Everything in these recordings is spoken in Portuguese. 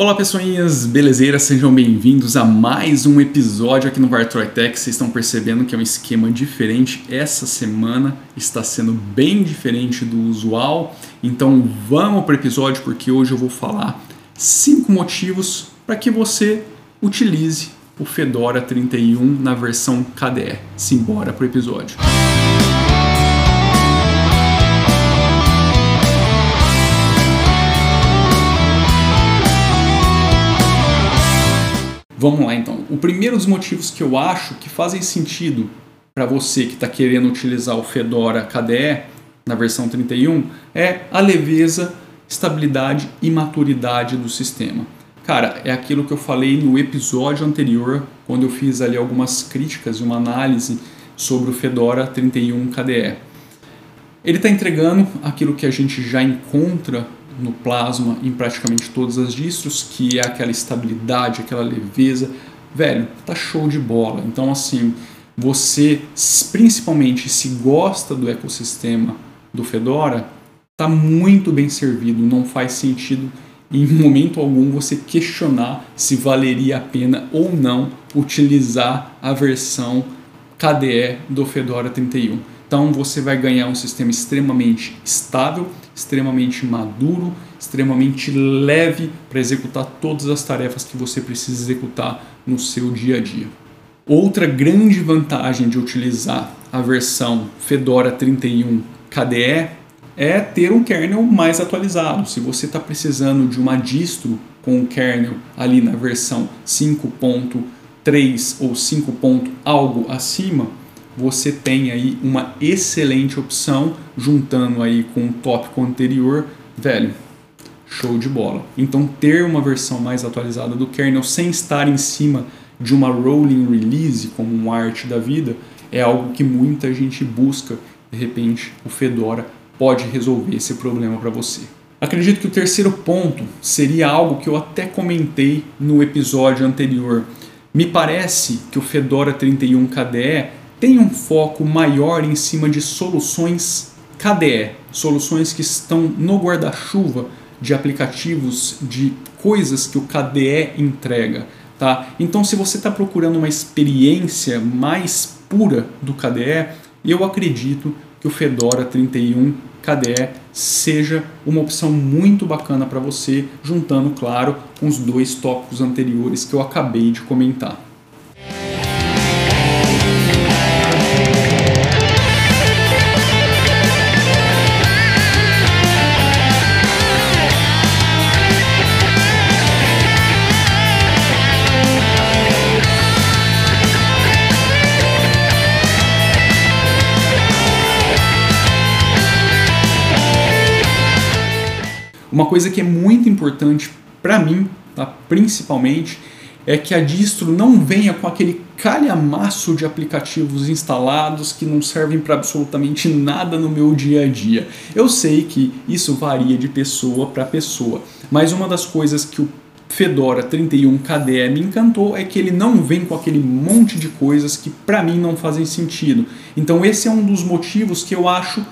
Olá pessoinhas, belezeiras, sejam bem-vindos a mais um episódio aqui no Vartroy Tech. Vocês estão percebendo que é um esquema diferente. Essa semana está sendo bem diferente do usual. Então vamos para o episódio porque hoje eu vou falar cinco motivos para que você utilize o Fedora 31 na versão KDE. Simbora para o episódio. Vamos lá então. O primeiro dos motivos que eu acho que fazem sentido para você que está querendo utilizar o Fedora KDE na versão 31 é a leveza, estabilidade e maturidade do sistema. Cara, é aquilo que eu falei no episódio anterior, quando eu fiz ali algumas críticas e uma análise sobre o Fedora 31 KDE. Ele está entregando aquilo que a gente já encontra no plasma em praticamente todas as distros, que é aquela estabilidade, aquela leveza. Velho, tá show de bola. Então, assim, você, principalmente se gosta do ecossistema do Fedora, tá muito bem servido. Não faz sentido em momento algum você questionar se valeria a pena ou não utilizar a versão KDE do Fedora 31. Então você vai ganhar um sistema extremamente estável, extremamente maduro, extremamente leve para executar todas as tarefas que você precisa executar no seu dia a dia. Outra grande vantagem de utilizar a versão Fedora 31 KDE é ter um kernel mais atualizado. Se você está precisando de uma distro com o kernel ali na versão 5.3 ou 5. algo acima, você tem aí uma excelente opção juntando aí com o tópico anterior, velho, show de bola. Então ter uma versão mais atualizada do kernel sem estar em cima de uma rolling release como um art da vida é algo que muita gente busca. De repente, o Fedora pode resolver esse problema para você. Acredito que o terceiro ponto seria algo que eu até comentei no episódio anterior. Me parece que o Fedora 31 KDE tem um foco maior em cima de soluções KDE, soluções que estão no guarda-chuva de aplicativos, de coisas que o KDE entrega. Tá? Então, se você está procurando uma experiência mais pura do KDE, eu acredito que o Fedora 31 KDE seja uma opção muito bacana para você, juntando, claro, com os dois tópicos anteriores que eu acabei de comentar. Uma coisa que é muito importante para mim, tá? principalmente, é que a distro não venha com aquele calhamaço de aplicativos instalados que não servem para absolutamente nada no meu dia a dia. Eu sei que isso varia de pessoa para pessoa, mas uma das coisas que o Fedora 31 KDE me encantou é que ele não vem com aquele monte de coisas que para mim não fazem sentido. Então esse é um dos motivos que eu acho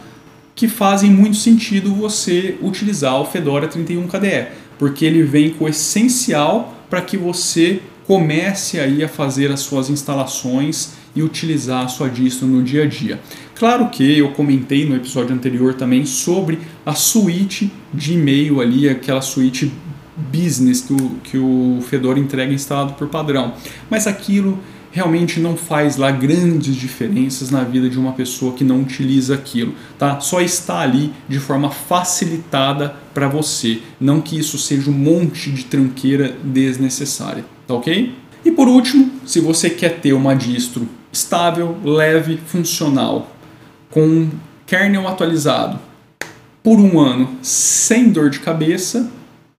que fazem muito sentido você utilizar o Fedora 31 KDE, porque ele vem com o essencial para que você comece aí a fazer as suas instalações e utilizar a sua distro no dia a dia. Claro que eu comentei no episódio anterior também sobre a suíte de e-mail ali, aquela suíte business que o, que o Fedora entrega instalado por padrão. Mas aquilo realmente não faz lá grandes diferenças na vida de uma pessoa que não utiliza aquilo, tá? Só está ali de forma facilitada para você, não que isso seja um monte de tranqueira desnecessária, tá ok? E por último, se você quer ter uma distro estável, leve, funcional, com kernel atualizado por um ano sem dor de cabeça,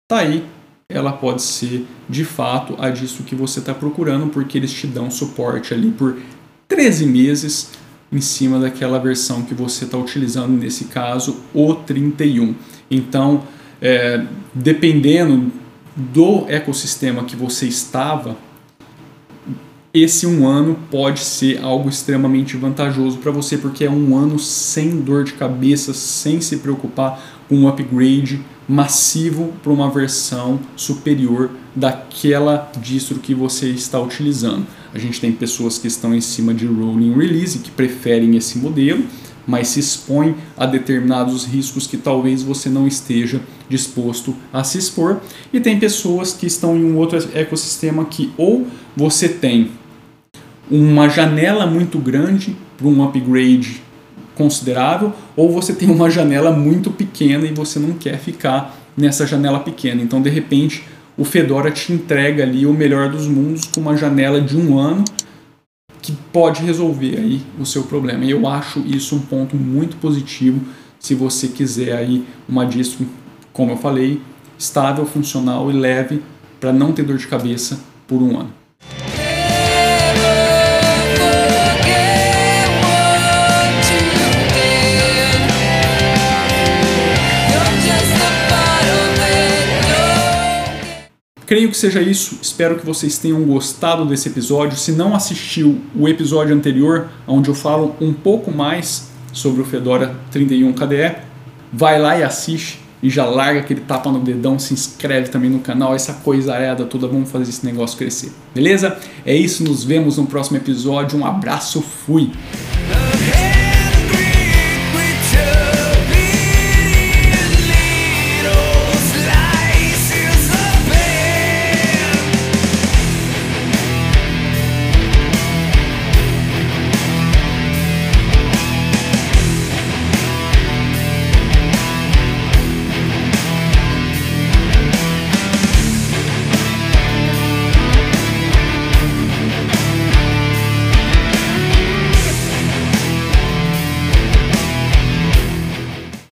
tá aí ela pode ser de fato a disso que você está procurando, porque eles te dão suporte ali por 13 meses em cima daquela versão que você está utilizando, nesse caso, o 31. Então, é, dependendo do ecossistema que você estava, esse um ano pode ser algo extremamente vantajoso para você, porque é um ano sem dor de cabeça, sem se preocupar com um upgrade massivo para uma versão superior daquela distro que você está utilizando. A gente tem pessoas que estão em cima de rolling release que preferem esse modelo, mas se expõem a determinados riscos que talvez você não esteja disposto a se expor. E tem pessoas que estão em um outro ecossistema que ou você tem uma janela muito grande para um upgrade considerável, ou você tem uma janela muito pequena e você não quer ficar nessa janela pequena. Então, de repente, o Fedora te entrega ali o melhor dos mundos com uma janela de um ano que pode resolver aí o seu problema. E eu acho isso um ponto muito positivo se você quiser aí uma distro, como eu falei, estável, funcional e leve para não ter dor de cabeça por um ano. Creio que seja isso. Espero que vocês tenham gostado desse episódio. Se não assistiu o episódio anterior, onde eu falo um pouco mais sobre o Fedora 31 KDE, vai lá e assiste e já larga aquele tapa no dedão, se inscreve também no canal, essa coisa arada toda, vamos fazer esse negócio crescer. Beleza? É isso, nos vemos no próximo episódio. Um abraço, fui!